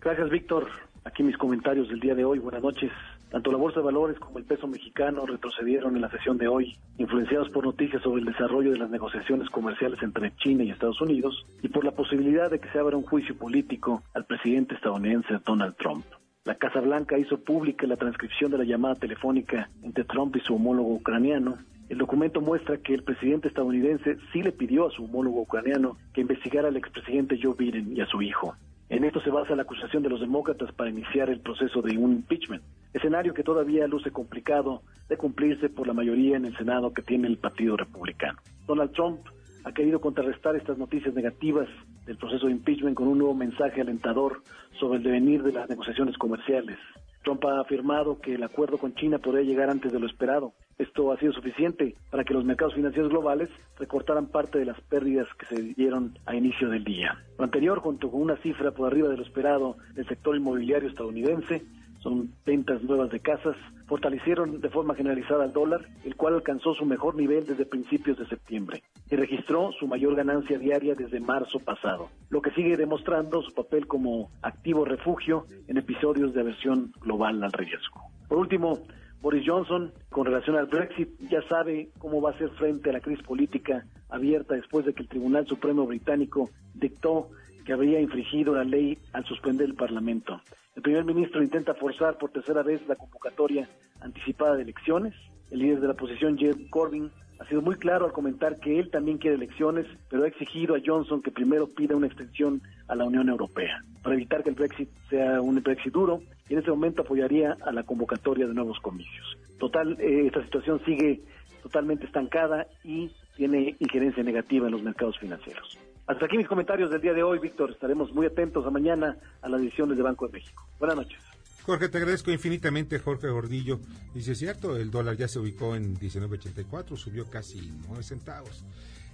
Gracias, Víctor. Aquí mis comentarios del día de hoy. Buenas noches. Tanto la Bolsa de Valores como el peso mexicano retrocedieron en la sesión de hoy, influenciados por noticias sobre el desarrollo de las negociaciones comerciales entre China y Estados Unidos y por la posibilidad de que se abra un juicio político al presidente estadounidense Donald Trump. La Casa Blanca hizo pública la transcripción de la llamada telefónica entre Trump y su homólogo ucraniano. El documento muestra que el presidente estadounidense sí le pidió a su homólogo ucraniano que investigara al expresidente Joe Biden y a su hijo. En esto se basa la acusación de los demócratas para iniciar el proceso de un impeachment, escenario que todavía luce complicado de cumplirse por la mayoría en el Senado que tiene el Partido Republicano. Donald Trump ha querido contrarrestar estas noticias negativas del proceso de impeachment con un nuevo mensaje alentador sobre el devenir de las negociaciones comerciales. Trump ha afirmado que el acuerdo con China podría llegar antes de lo esperado. Esto ha sido suficiente para que los mercados financieros globales recortaran parte de las pérdidas que se dieron a inicio del día. Lo anterior, junto con una cifra por arriba de lo esperado del sector inmobiliario estadounidense, son ventas nuevas de casas, fortalecieron de forma generalizada el dólar, el cual alcanzó su mejor nivel desde principios de septiembre y registró su mayor ganancia diaria desde marzo pasado, lo que sigue demostrando su papel como activo refugio en episodios de aversión global al riesgo. Por último, Boris Johnson, con relación al Brexit, ya sabe cómo va a hacer frente a la crisis política abierta después de que el Tribunal Supremo británico dictó que había infringido la ley al suspender el Parlamento. El primer ministro intenta forzar por tercera vez la convocatoria anticipada de elecciones. El líder de la oposición, Jed Corbyn, ha sido muy claro al comentar que él también quiere elecciones, pero ha exigido a Johnson que primero pida una extensión a la Unión Europea para evitar que el Brexit sea un Brexit duro y en ese momento apoyaría a la convocatoria de nuevos comicios. Total, eh, esta situación sigue totalmente estancada y tiene injerencia negativa en los mercados financieros. Hasta aquí mis comentarios del día de hoy, Víctor. Estaremos muy atentos a mañana a las decisiones de Banco de México. Buenas noches. Jorge, te agradezco infinitamente, Jorge Gordillo. Dice, cierto, el dólar ya se ubicó en 19.84, subió casi 9 centavos.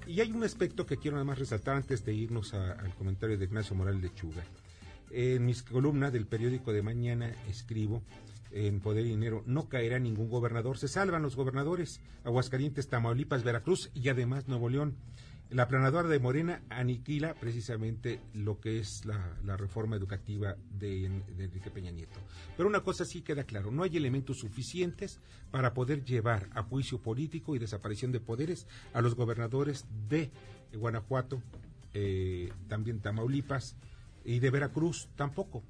Y hay un aspecto que quiero nada más resaltar antes de irnos al comentario de Ignacio Morales de Chuga. En mis columnas del periódico de mañana escribo en Poder y Dinero, no caerá ningún gobernador, se salvan los gobernadores, Aguascalientes, Tamaulipas, Veracruz y además Nuevo León. La planadora de Morena aniquila precisamente lo que es la, reforma educativa de, Enrique Peña Nieto. Pero una cosa sí queda claro, no hay elementos suficientes para poder llevar a juicio político y desaparición de poderes a los gobernadores de Guanajuato, eh, también Tamaulipas y de Veracruz tampoco.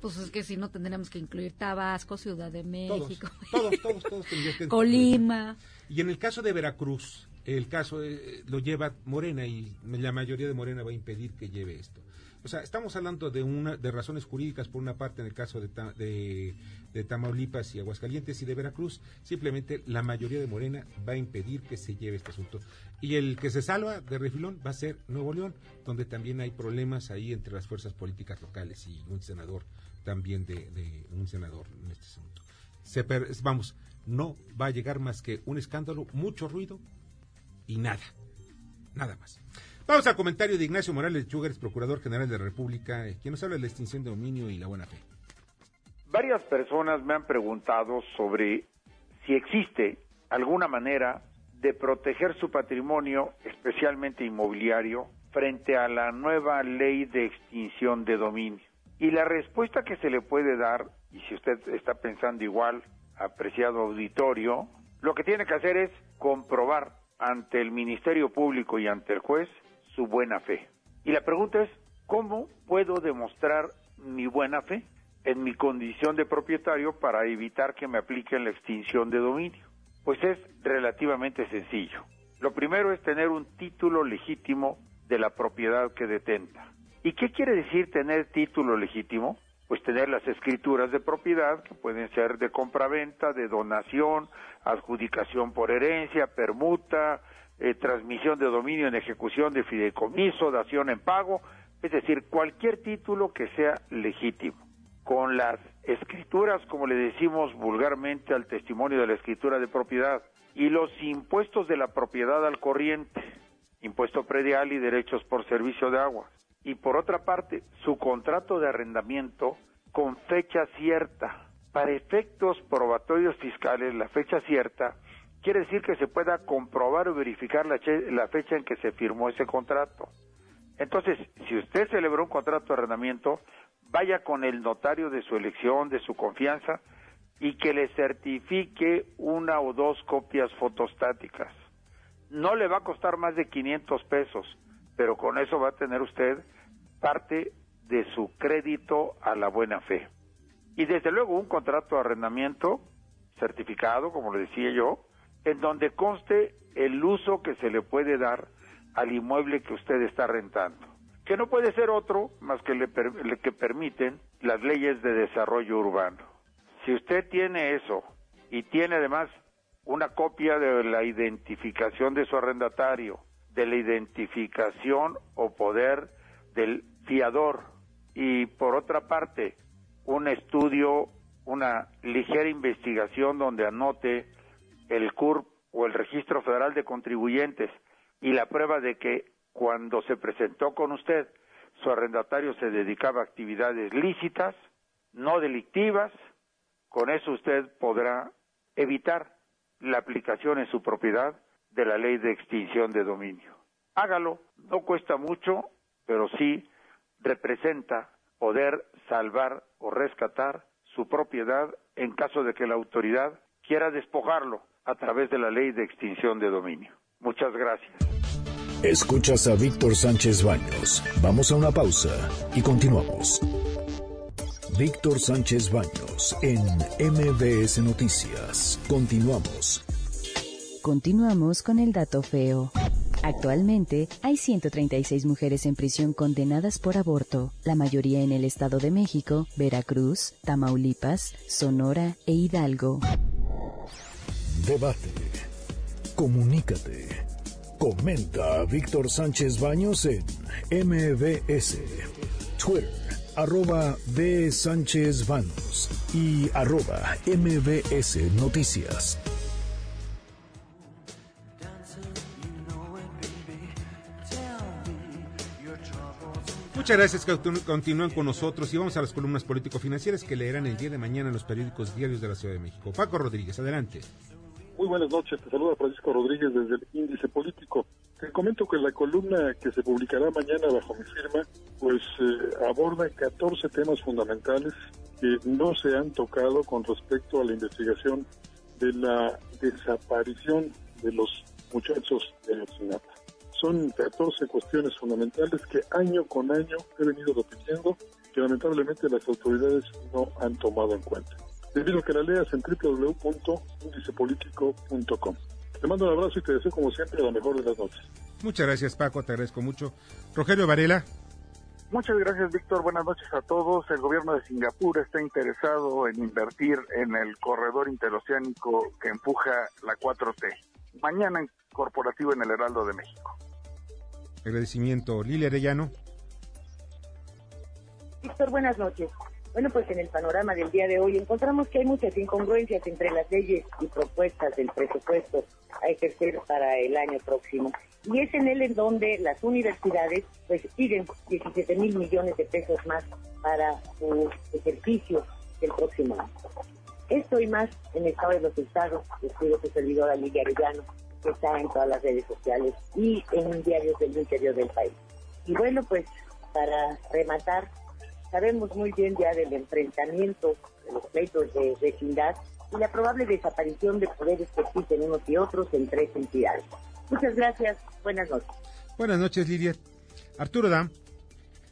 Pues es que si no tendríamos que incluir Tabasco, Ciudad de México, todos, todos, todos, Colima. Y en el caso de Veracruz, el caso eh, lo lleva Morena y la mayoría de Morena va a impedir que lleve esto. O sea, estamos hablando de una de razones jurídicas por una parte en el caso de, de, de, Tamaulipas y Aguascalientes y de Veracruz, simplemente la mayoría de Morena va a impedir que se lleve este asunto. Y el que se salva de refilón va a ser Nuevo León, donde también hay problemas ahí entre las fuerzas políticas locales y un senador también de, de un senador en este asunto. Se vamos, no va a llegar más que un escándalo, mucho ruido y nada. Nada más. Vamos al comentario de Ignacio Morales Chugars, Procurador General de la República, eh, quien nos habla de la extinción de dominio y la buena fe. Varias personas me han preguntado sobre si existe alguna manera de proteger su patrimonio, especialmente inmobiliario, frente a la nueva ley de extinción de dominio. Y la respuesta que se le puede dar, y si usted está pensando igual, apreciado auditorio, lo que tiene que hacer es comprobar ante el Ministerio Público y ante el juez su buena fe. Y la pregunta es, ¿cómo puedo demostrar mi buena fe en mi condición de propietario para evitar que me apliquen la extinción de dominio? Pues es relativamente sencillo. Lo primero es tener un título legítimo de la propiedad que detenta. ¿Y qué quiere decir tener título legítimo? Pues tener las escrituras de propiedad, que pueden ser de compraventa, de donación, adjudicación por herencia, permuta, eh, transmisión de dominio en ejecución de fideicomiso, dación en pago, es decir, cualquier título que sea legítimo. Con las escrituras, como le decimos vulgarmente al testimonio de la escritura de propiedad, y los impuestos de la propiedad al corriente, impuesto predial y derechos por servicio de agua. Y por otra parte, su contrato de arrendamiento con fecha cierta, para efectos probatorios fiscales, la fecha cierta quiere decir que se pueda comprobar o verificar la, fecha en que se firmó ese contrato. Entonces, si usted celebró un contrato de arrendamiento, vaya con el notario de su elección, de su confianza, y que le certifique una o dos copias fotostáticas. No le va a costar más de 500 pesos, pero con eso va a tener usted parte de su crédito a la buena fe. Y desde luego un contrato de arrendamiento certificado, como le decía yo, en donde conste el uso que se le puede dar al inmueble que usted está rentando, que no puede ser otro más que le, que permiten las leyes de desarrollo urbano. Si usted tiene eso y tiene además una copia de la identificación de su arrendatario, de la identificación o poder del fiador. Y por otra parte un estudio, una ligera investigación donde anote el CURP o el Registro Federal de Contribuyentes y la prueba de que cuando se presentó con usted su arrendatario se dedicaba a actividades lícitas, no delictivas, con eso usted podrá evitar la aplicación en su propiedad de la ley de extinción de dominio. Hágalo, no cuesta mucho, pero sí representa poder salvar o rescatar su propiedad en caso de que la autoridad quiera despojarlo a través de la ley de extinción de dominio. Muchas gracias. Escuchas a Víctor Sánchez Baños. Vamos a una pausa y continuamos. Víctor Sánchez Baños en MBS Noticias. Continuamos. Continuamos con el dato feo. Actualmente hay 136 mujeres en prisión condenadas por aborto, la mayoría en el Estado de México, Veracruz, Tamaulipas, Sonora e Hidalgo. Debate. Comunícate. Comenta a Víctor Sánchez Baños en MBS, Twitter, arroba B. Sánchez Baños y arroba MBS Noticias. Muchas gracias que continúan con nosotros y vamos a las columnas político-financieras que leerán el día de mañana en los periódicos diarios de la Ciudad de México. Paco Rodríguez, adelante. Muy buenas noches, te saluda Francisco Rodríguez desde el Índice Político. Te comento que la columna que se publicará mañana bajo mi firma, pues eh, aborda 14 temas fundamentales que no se han tocado con respecto a la investigación de la desaparición de los muchachos de Ayotzinapa. Son 14 cuestiones fundamentales que año con año he venido repitiendo que lamentablemente las autoridades no han tomado en cuenta. Te pido que la leas en www.indicepolitico.com. Te mando un abrazo y te deseo como siempre la mejor de las noches. Muchas gracias Paco, te agradezco mucho. Rogelio Varela. Muchas gracias Víctor, buenas noches a todos. El gobierno de Singapur está interesado en invertir en el corredor interoceánico que empuja la 4T. Mañana en corporativo en el Heraldo de México. Agradecimiento. Lilia Arellano. Víctor, buenas noches. Bueno, pues en el panorama del día de hoy encontramos que hay muchas incongruencias entre las leyes y propuestas del presupuesto a ejercer para el año próximo. Y es en él en donde las universidades pues piden 17 mil millones de pesos más para su ejercicio del próximo año. Esto y más en el estado de los estados, escribe su servidora Lidia Arellano, está en todas las redes sociales y en diarios del interior del país. Y bueno, pues para rematar, Sabemos muy bien ya del enfrentamiento de los pleitos de vecindad y la probable desaparición de poderes que existen unos y otros en tres entidades. Muchas gracias. Buenas noches. Buenas noches, Lidia. Arturo Dam.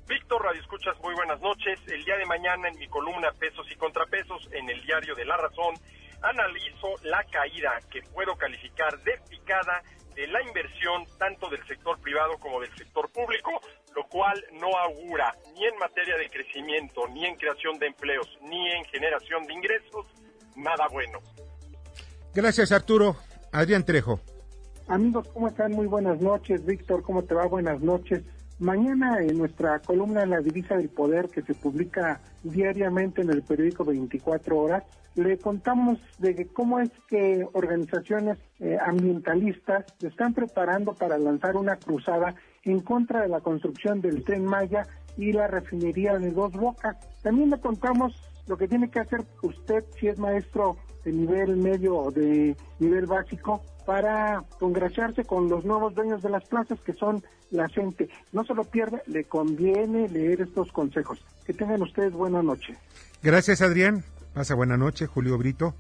Víctor Radio Escuchas, muy buenas noches. El día de mañana en mi columna Pesos y Contrapesos en el diario de La Razón analizo la caída que puedo calificar de picada de la inversión tanto del sector privado como del sector público, lo cual no augura ni en materia de crecimiento, ni en creación de empleos, ni en generación de ingresos, nada bueno. Gracias Arturo. Adrián Trejo. Amigos, ¿cómo están? Muy buenas noches. Víctor, ¿cómo te va? Buenas noches. Mañana en nuestra columna La Divisa del Poder, que se publica diariamente en el periódico 24 Horas, le contamos de cómo es que organizaciones eh, ambientalistas se están preparando para lanzar una cruzada en contra de la construcción del tren Maya y la refinería de Dos Bocas. También le contamos lo que tiene que hacer usted si es maestro de nivel medio o de nivel básico para congraciarse con los nuevos dueños de las plazas que son la gente. No se lo pierda, le conviene leer estos consejos. Que tengan ustedes buena noche. Gracias, Adrián. Pasa buena noche, Julio Brito.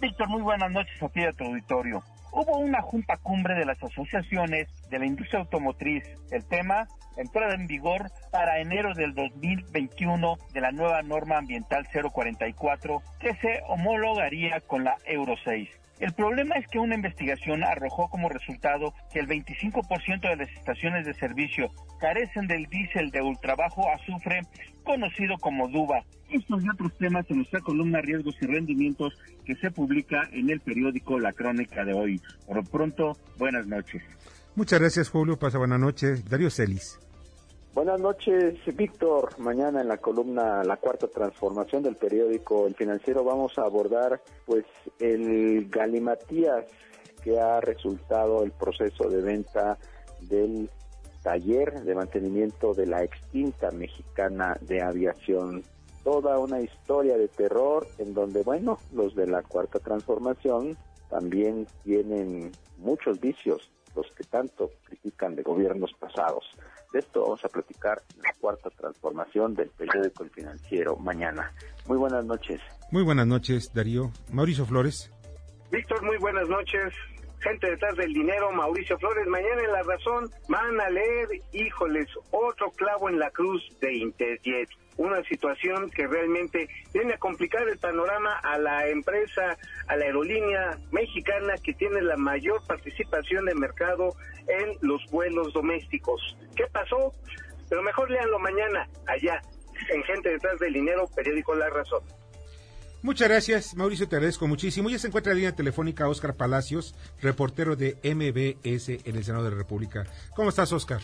Víctor, muy buenas noches a ti a tu auditorio. Hubo una junta cumbre de las asociaciones de la industria automotriz. El tema entrada en vigor para enero del 2021 de la nueva norma ambiental 044 que se homologaría con la Euro 6. El problema es que una investigación arrojó como resultado que el 25% de las estaciones de servicio carecen del diésel de ultrabajo azufre conocido como DUBA. Estos y otros temas en nuestra columna Riesgos y Rendimientos que se publica en el periódico La Crónica de hoy. Por lo pronto, buenas noches. Muchas gracias, Julio. Pasa buena noche. Darío Celis. Buenas noches, Víctor. Mañana en la columna La Cuarta Transformación del periódico El Financiero vamos a abordar pues el galimatías que ha resultado el proceso de venta del taller de mantenimiento de la extinta mexicana de aviación. Toda una historia de terror en donde, bueno, los de la Cuarta Transformación también tienen muchos vicios, los que tanto critican de gobiernos pasados. De esto vamos a platicar en la cuarta transformación del periódico El Financiero mañana. Muy buenas noches. Muy buenas noches, Darío. Mauricio Flores. Víctor, muy buenas noches. Gente detrás del dinero, Mauricio Flores. Mañana en La Razón van a leer, híjoles, otro clavo en la cruz de Interjet una situación que realmente viene a complicar el panorama a la empresa, a la aerolínea mexicana que tiene la mayor participación de mercado en los vuelos domésticos. ¿Qué pasó? Pero mejor leanlo mañana, allá, en Gente detrás del dinero, periódico La Razón. Muchas gracias, Mauricio, te agradezco muchísimo. Ya se encuentra en línea telefónica Oscar Palacios, reportero de MBS en el Senado de la República. ¿Cómo estás, Oscar?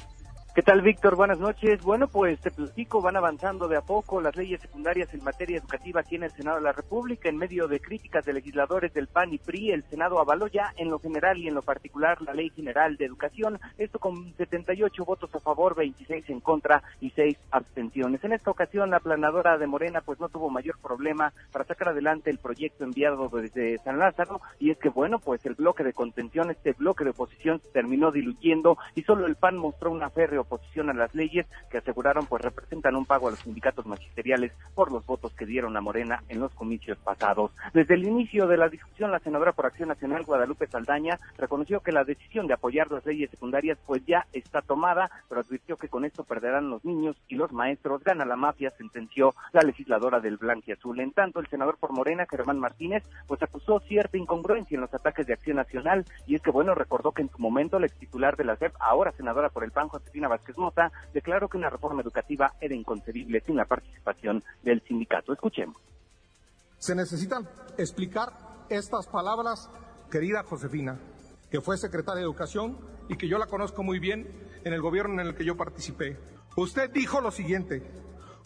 ¿Qué tal, Víctor? Buenas noches. Bueno, pues te platico, van avanzando de a poco las leyes secundarias en materia educativa aquí en el Senado de la República. En medio de críticas de legisladores del PAN y PRI, el Senado avaló ya en lo general y en lo particular la Ley General de Educación, esto con 78 votos a favor, 26 en contra y 6 abstenciones. En esta ocasión, la planadora de Morena pues no tuvo mayor problema para sacar adelante el proyecto enviado desde San Lázaro y es que, bueno, pues el bloque de contención, este bloque de oposición se terminó diluyendo y solo el PAN mostró una férrea oposición a las leyes que aseguraron pues representan un pago a los sindicatos magisteriales por los votos que dieron a Morena en los comicios pasados. Desde el inicio de la discusión, la senadora por Acción Nacional, Guadalupe Saldaña, reconoció que la decisión de apoyar las leyes secundarias pues ya está tomada, pero advirtió que con esto perderán los niños y los maestros. Gana la mafia, sentenció la legisladora del Azul. En tanto, el senador por Morena, Germán Martínez, pues acusó cierta incongruencia en los ataques de Acción Nacional y es que, bueno, recordó que en su momento la ex titular de la SEP, ahora senadora por el PAN, Josefina Vázquez Mota, declaró que una reforma educativa era inconcebible sin la participación del sindicato. Escuchemos. Se necesitan explicar estas palabras, querida Josefina, que fue secretaria de Educación y que yo la conozco muy bien en el gobierno en el que yo participé. Usted dijo lo siguiente,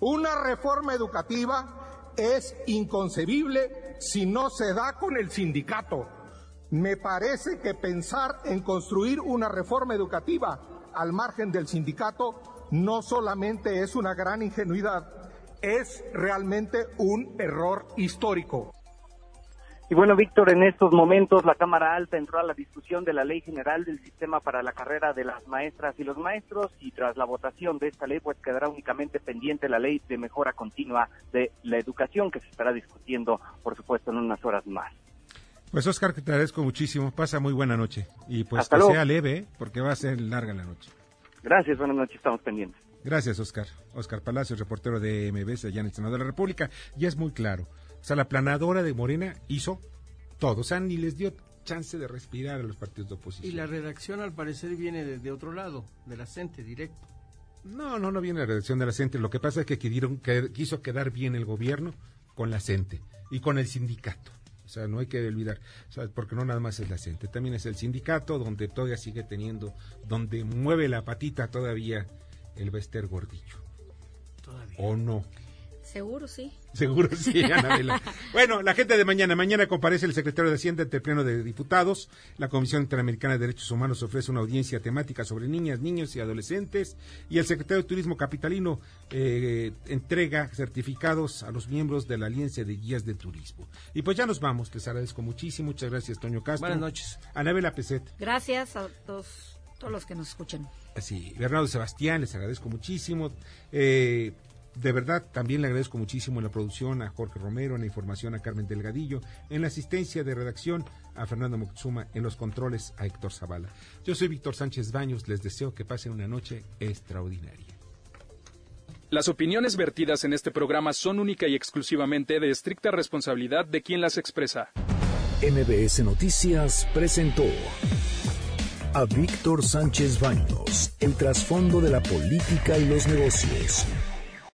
una reforma educativa es inconcebible si no se da con el sindicato. Me parece que pensar en construir una reforma educativa al margen del sindicato no solamente es una gran ingenuidad, es realmente un error histórico. Y bueno, Víctor, en estos momentos la Cámara Alta entró a la discusión de la Ley General del Sistema para la Carrera de las Maestras y los Maestros y tras la votación de esta ley pues quedará únicamente pendiente la Ley de Mejora Continua de la Educación que se estará discutiendo, por supuesto, en unas horas más. Pues Oscar, te agradezco muchísimo. Pasa muy buena noche. Y pues que sea leve, ¿eh? porque va a ser larga la noche. Gracias, buenas noches, estamos pendientes. Gracias, Oscar. Oscar Palacios, reportero de MBS allá en el Senado de la República. Ya es muy claro. O sea, la planadora de Morena hizo todo. O sea, ni les dio chance de respirar a los partidos de oposición. Y la redacción, al parecer, viene de, otro lado, de la CENTE, directo. No, no, no viene la redacción de la CENTE. Lo que pasa es que, que quiso quedar bien el gobierno con la CENTE y con el sindicato. O sea, no hay que olvidar, porque no nada más es la gente, también es el sindicato donde todavía sigue teniendo, donde mueve la patita todavía el Bester Gordillo. Todavía. ¿O no? Seguro sí. Seguro sí, Anabela. bueno, la gente de mañana. Mañana comparece el secretario de Hacienda ante el Pleno de Diputados. La Comisión Interamericana de Derechos Humanos ofrece una audiencia temática sobre niñas, niños y adolescentes. Y el secretario de Turismo Capitalino eh, entrega certificados a los miembros de la Alianza de Guías de Turismo. Y pues ya nos vamos. Les agradezco muchísimo. Muchas gracias, Toño Castro. Buenas noches. Anabela Peset. Gracias a todos, todos los que nos escuchan. Sí, Bernardo Sebastián, les agradezco muchísimo. Eh, de verdad, también le agradezco muchísimo en la producción a Jorge Romero, en la información a Carmen Delgadillo, en la asistencia de redacción a Fernando Moxuma, en los controles a Héctor Zavala. Yo soy Víctor Sánchez Baños, les deseo que pasen una noche extraordinaria. Las opiniones vertidas en este programa son única y exclusivamente de estricta responsabilidad de quien las expresa. MBS Noticias presentó a Víctor Sánchez Baños, el trasfondo de la política y los negocios